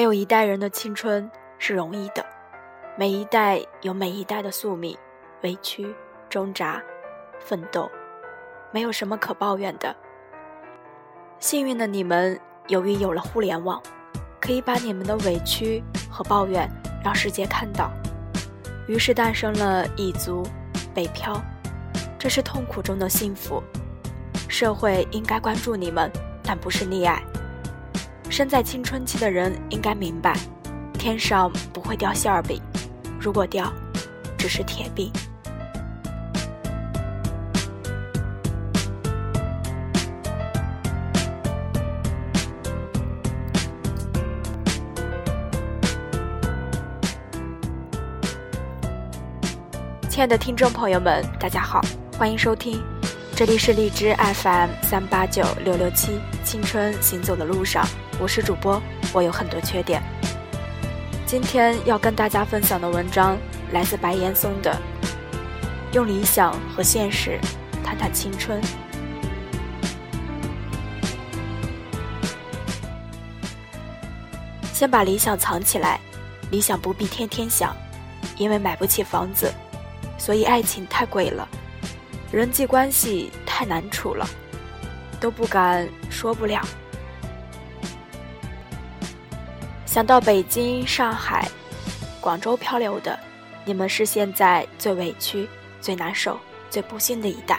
没有一代人的青春是容易的，每一代有每一代的宿命、委屈、挣扎、奋斗，没有什么可抱怨的。幸运的你们，由于有了互联网，可以把你们的委屈和抱怨让世界看到，于是诞生了蚁族、北漂，这是痛苦中的幸福。社会应该关注你们，但不是溺爱。身在青春期的人应该明白，天上不会掉馅儿饼，如果掉，只是铁饼。亲爱的听众朋友们，大家好，欢迎收听。这里是荔枝 FM 三八九六六七，青春行走的路上，我是主播，我有很多缺点。今天要跟大家分享的文章来自白岩松的《用理想和现实谈谈青春》。先把理想藏起来，理想不必天天想，因为买不起房子，所以爱情太贵了。人际关系太难处了，都不敢说不了。想到北京、上海、广州漂流的，你们是现在最委屈、最难受、最不幸的一代。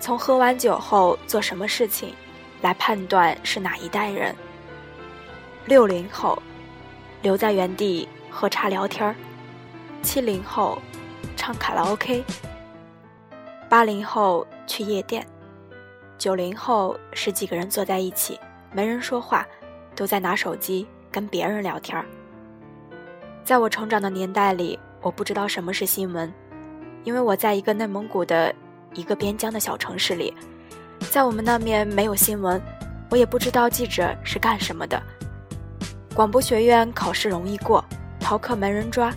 从喝完酒后做什么事情，来判断是哪一代人。六零后，留在原地喝茶聊天儿；七零后，唱卡拉 OK。八零后去夜店，九零后十几个人坐在一起，没人说话，都在拿手机跟别人聊天儿。在我成长的年代里，我不知道什么是新闻，因为我在一个内蒙古的一个边疆的小城市里，在我们那面没有新闻，我也不知道记者是干什么的。广播学院考试容易过，逃课没人抓，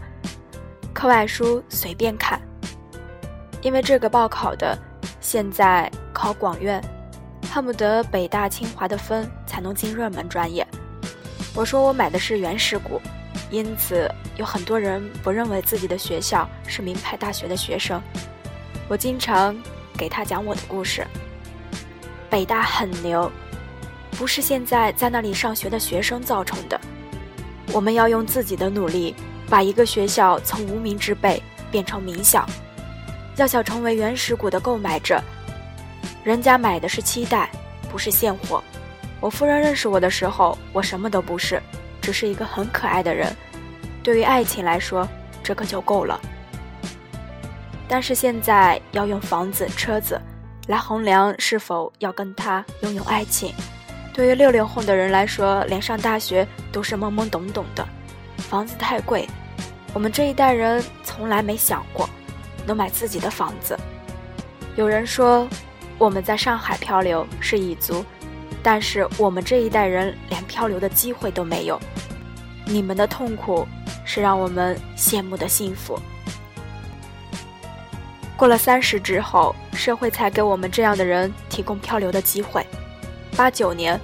课外书随便看。因为这个报考的，现在考广院，恨不得北大清华的分才能进热门专业。我说我买的是原始股，因此有很多人不认为自己的学校是名牌大学的学生。我经常给他讲我的故事。北大很牛，不是现在在那里上学的学生造成的。我们要用自己的努力，把一个学校从无名之辈变成名校。要想成为原始股的购买者，人家买的是期待，不是现货。我夫人认识我的时候，我什么都不是，只是一个很可爱的人。对于爱情来说，这可就够了。但是现在要用房子、车子来衡量是否要跟他拥有爱情。对于六零后的人来说，连上大学都是懵懵懂懂的，房子太贵，我们这一代人从来没想过。能买自己的房子。有人说，我们在上海漂流是蚁族，但是我们这一代人连漂流的机会都没有。你们的痛苦是让我们羡慕的幸福。过了三十之后，社会才给我们这样的人提供漂流的机会。八九年，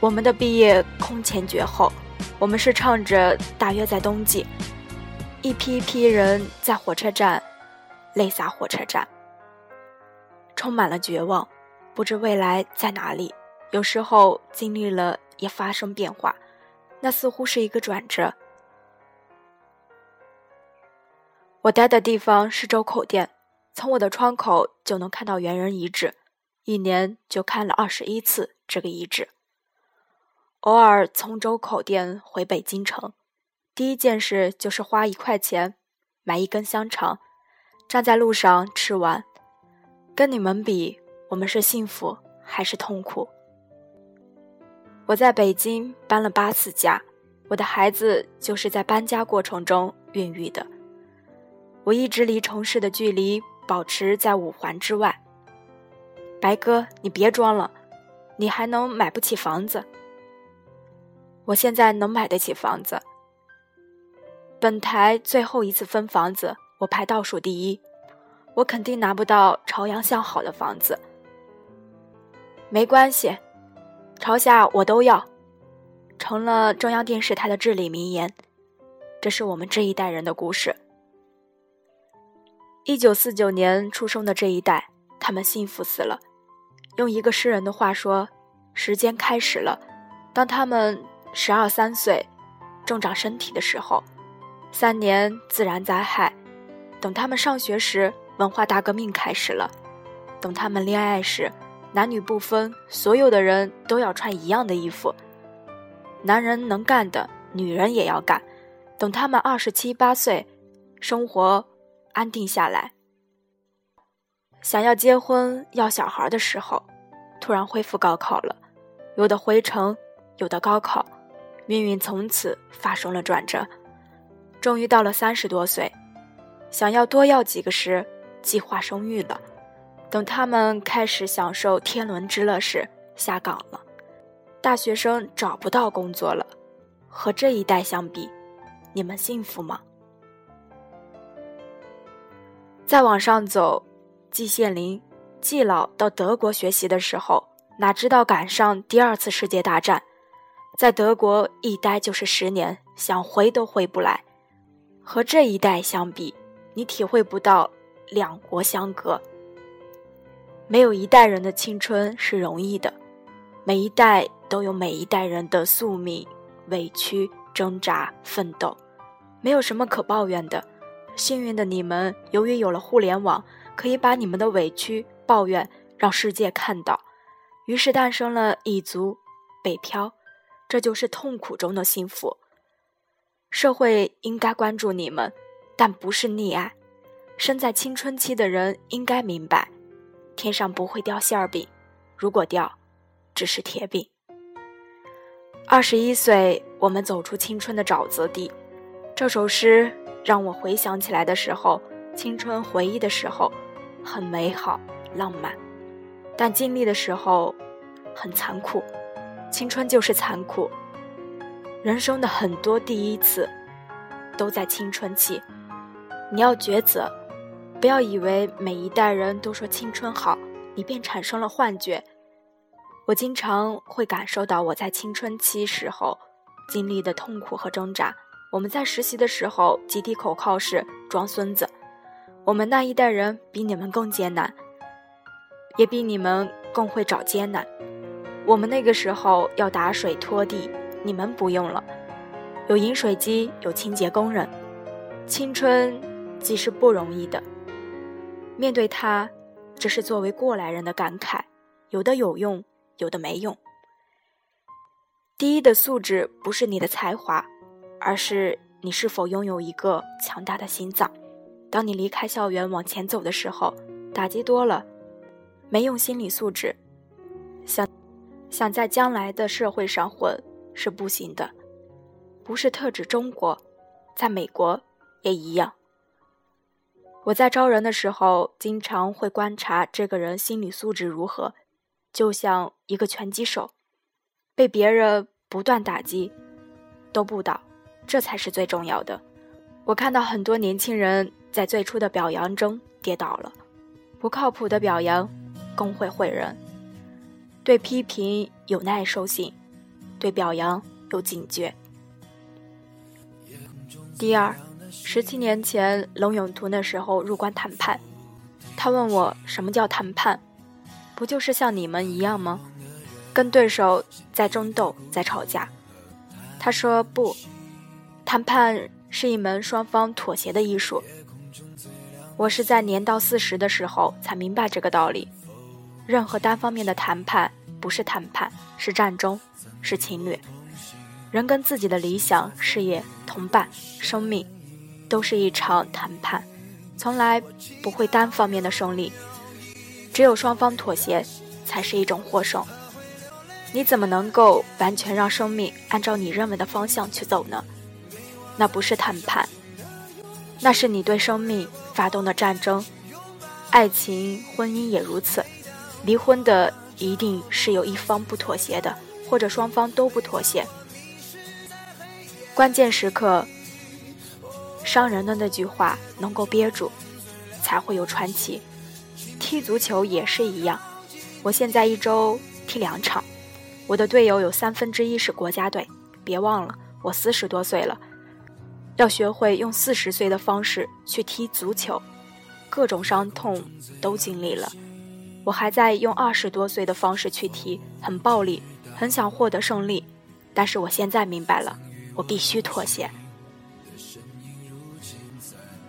我们的毕业空前绝后，我们是唱着大约在冬季，一批一批人在火车站。泪洒火车站，充满了绝望，不知未来在哪里。有时候经历了也发生变化，那似乎是一个转折。我待的地方是周口店，从我的窗口就能看到猿人遗址，一年就看了二十一次这个遗址。偶尔从周口店回北京城，第一件事就是花一块钱买一根香肠。站在路上吃完，跟你们比，我们是幸福还是痛苦？我在北京搬了八次家，我的孩子就是在搬家过程中孕育的。我一直离城市的距离保持在五环之外。白哥，你别装了，你还能买不起房子？我现在能买得起房子。本台最后一次分房子。我排倒数第一，我肯定拿不到朝阳向好的房子。没关系，朝下我都要。成了中央电视台的至理名言。这是我们这一代人的故事。一九四九年出生的这一代，他们幸福死了。用一个诗人的话说：“时间开始了，当他们十二三岁，正长身体的时候；三年自然灾害，等他们上学时，文化大革命开始了；等他们恋爱时，男女不分，所有的人都要穿一样的衣服。男人能干的，女人也要干。等他们二十七八岁，生活安定下来。”想要结婚要小孩的时候，突然恢复高考了，有的回城，有的高考，命运从此发生了转折。终于到了三十多岁，想要多要几个时，计划生育了。等他们开始享受天伦之乐时，下岗了。大学生找不到工作了，和这一代相比，你们幸福吗？再往上走。季羡林、季老到德国学习的时候，哪知道赶上第二次世界大战，在德国一待就是十年，想回都回不来。和这一代相比，你体会不到两国相隔。没有一代人的青春是容易的，每一代都有每一代人的宿命、委屈、挣扎、奋斗，没有什么可抱怨的。幸运的你们，由于有了互联网。可以把你们的委屈、抱怨让世界看到，于是诞生了蚁族、北漂，这就是痛苦中的幸福。社会应该关注你们，但不是溺爱。身在青春期的人应该明白，天上不会掉馅儿饼，如果掉，只是铁饼。二十一岁，我们走出青春的沼泽地。这首诗让我回想起来的时候，青春回忆的时候。很美好、浪漫，但经历的时候很残酷。青春就是残酷，人生的很多第一次都在青春期。你要抉择，不要以为每一代人都说青春好，你便产生了幻觉。我经常会感受到我在青春期时候经历的痛苦和挣扎。我们在实习的时候，集体口号是“装孙子”。我们那一代人比你们更艰难，也比你们更会找艰难。我们那个时候要打水拖地，你们不用了，有饮水机，有清洁工人。青春既是不容易的，面对它，只是作为过来人的感慨，有的有用，有的没用。第一的素质不是你的才华，而是你是否拥有一个强大的心脏。当你离开校园往前走的时候，打击多了，没用心理素质，想想在将来的社会上混是不行的，不是特指中国，在美国也一样。我在招人的时候，经常会观察这个人心理素质如何，就像一个拳击手，被别人不断打击都不倒，这才是最重要的。我看到很多年轻人。在最初的表扬中跌倒了，不靠谱的表扬更会毁人。对批评有耐受性，对表扬有警觉。第二，十七年前龙永图那时候入关谈判，他问我什么叫谈判，不就是像你们一样吗？跟对手在争斗，在吵架。他说不，谈判是一门双方妥协的艺术。我是在年到四十的时候才明白这个道理。任何单方面的谈判不是谈判，是战争，是侵略。人跟自己的理想、事业、同伴、生命，都是一场谈判，从来不会单方面的胜利。只有双方妥协，才是一种获胜。你怎么能够完全让生命按照你认为的方向去走呢？那不是谈判，那是你对生命。发动的战争，爱情、婚姻也如此。离婚的一定是有一方不妥协的，或者双方都不妥协。关键时刻，伤人的那句话能够憋住，才会有传奇。踢足球也是一样。我现在一周踢两场，我的队友有三分之一是国家队，别忘了，我四十多岁了，要学会用四十岁的方式去踢足球，各种伤痛都经历了。我还在用二十多岁的方式去踢，很暴力，很想获得胜利，但是我现在明白了，我必须妥协。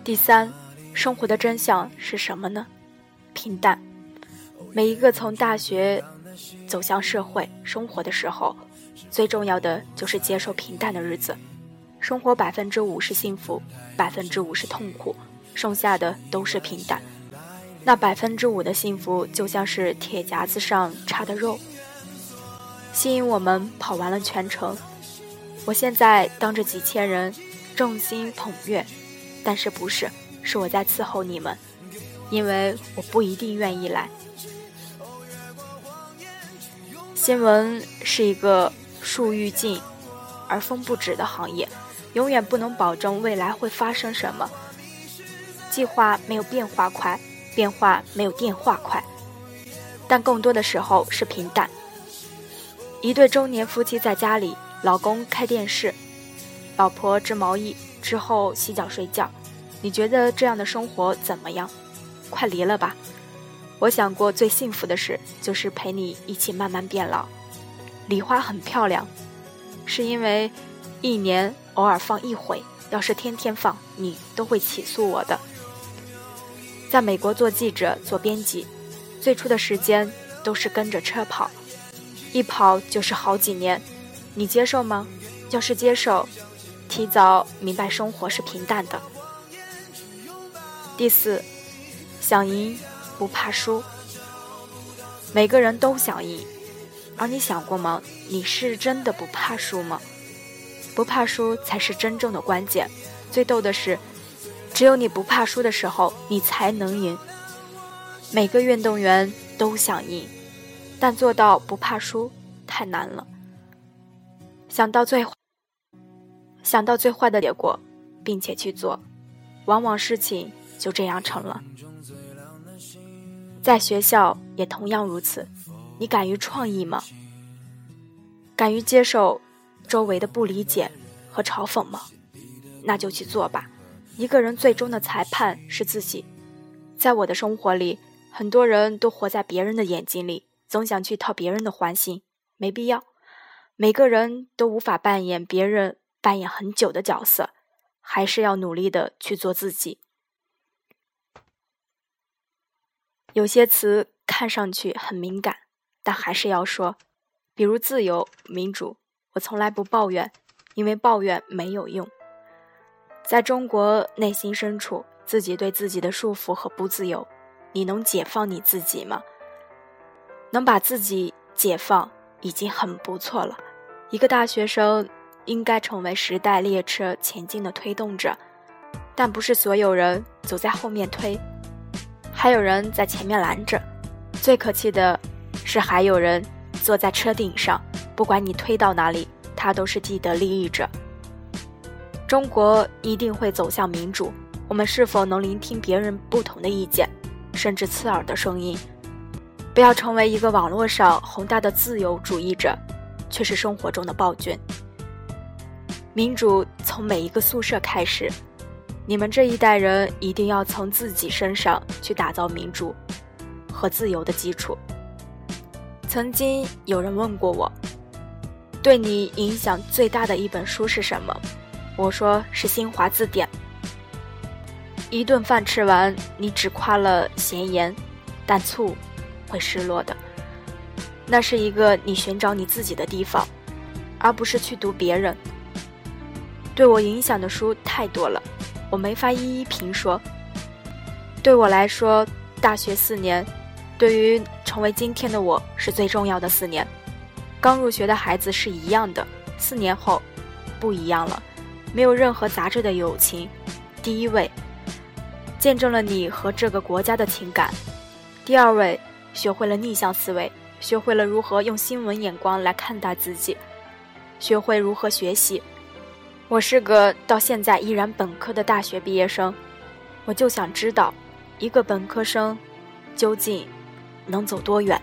第三，生活的真相是什么呢？平淡。每一个从大学走向社会生活的时候，最重要的就是接受平淡的日子。生活百分之五是幸福，百分之五是痛苦，剩下的都是平淡。那百分之五的幸福，就像是铁夹子上插的肉，吸引我们跑完了全程。我现在当着几千人，众星捧月，但是不是，是我在伺候你们，因为我不一定愿意来。新闻是一个树欲静而风不止的行业，永远不能保证未来会发生什么。计划没有变化快，变化没有电话快，但更多的时候是平淡。一对中年夫妻在家里，老公开电视，老婆织毛衣，之后洗脚睡觉。你觉得这样的生活怎么样？快离了吧。我想过最幸福的事，就是陪你一起慢慢变老。礼花很漂亮，是因为一年偶尔放一回，要是天天放，你都会起诉我的。在美国做记者、做编辑，最初的时间都是跟着车跑，一跑就是好几年。你接受吗？要是接受，提早明白生活是平淡的。第四，想赢。不怕输，每个人都想赢，而你想过吗？你是真的不怕输吗？不怕输才是真正的关键。最逗的是，只有你不怕输的时候，你才能赢。每个运动员都想赢，但做到不怕输太难了。想到最后想到最坏的结果，并且去做，往往事情就这样成了。在学校也同样如此，你敢于创意吗？敢于接受周围的不理解和嘲讽吗？那就去做吧。一个人最终的裁判是自己。在我的生活里，很多人都活在别人的眼睛里，总想去讨别人的欢心，没必要。每个人都无法扮演别人扮演很久的角色，还是要努力的去做自己。有些词看上去很敏感，但还是要说，比如自由、民主。我从来不抱怨，因为抱怨没有用。在中国内心深处，自己对自己的束缚和不自由，你能解放你自己吗？能把自己解放已经很不错了。一个大学生应该成为时代列车前进的推动者，但不是所有人走在后面推。还有人在前面拦着，最可气的是还有人坐在车顶上，不管你推到哪里，他都是既得利益者。中国一定会走向民主，我们是否能聆听别人不同的意见，甚至刺耳的声音？不要成为一个网络上宏大的自由主义者，却是生活中的暴君。民主从每一个宿舍开始。你们这一代人一定要从自己身上去打造民主和自由的基础。曾经有人问过我，对你影响最大的一本书是什么？我说是《新华字典》。一顿饭吃完，你只夸了咸盐，但醋会失落的。那是一个你寻找你自己的地方，而不是去读别人。对我影响的书太多了。我没法一一评说。对我来说，大学四年，对于成为今天的我是最重要的四年。刚入学的孩子是一样的，四年后不一样了，没有任何杂质的友情。第一位，见证了你和这个国家的情感；第二位，学会了逆向思维，学会了如何用新闻眼光来看待自己，学会如何学习。我是个到现在依然本科的大学毕业生，我就想知道，一个本科生究竟能走多远？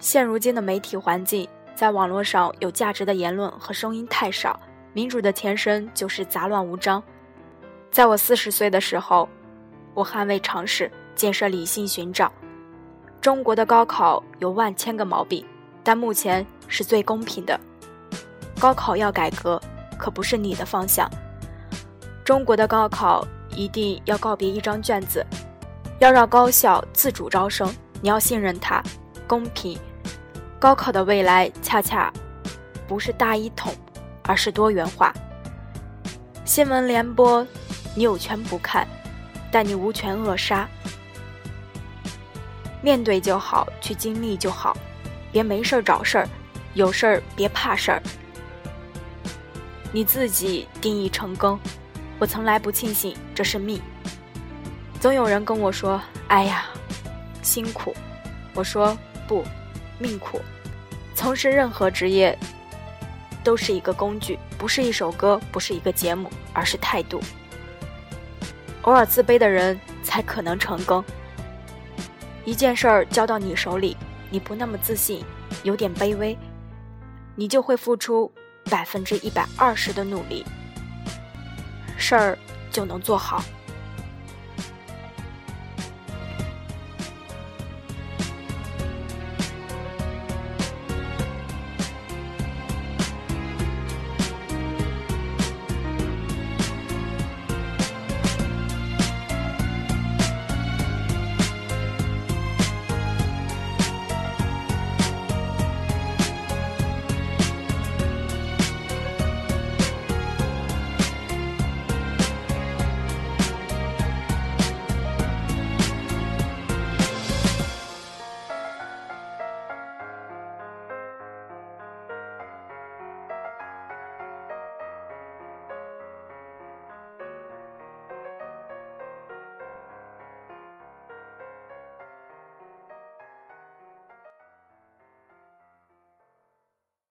现如今的媒体环境在网络上有价值的言论和声音太少，民主的前身就是杂乱无章。在我四十岁的时候，我捍卫常识，建设理性寻找。中国的高考有万千个毛病，但目前是最公平的。高考要改革，可不是你的方向。中国的高考一定要告别一张卷子，要让高校自主招生。你要信任它，公平。高考的未来恰恰不是大一统，而是多元化。新闻联播，你有权不看，但你无权扼杀。面对就好，去经历就好，别没事儿找事儿，有事儿别怕事儿。你自己定义成功，我从来不庆幸这是命。总有人跟我说：“哎呀，辛苦。”我说：“不，命苦。从事任何职业都是一个工具，不是一首歌，不是一个节目，而是态度。偶尔自卑的人才可能成功。一件事儿交到你手里，你不那么自信，有点卑微，你就会付出百分之一百二十的努力，事儿就能做好。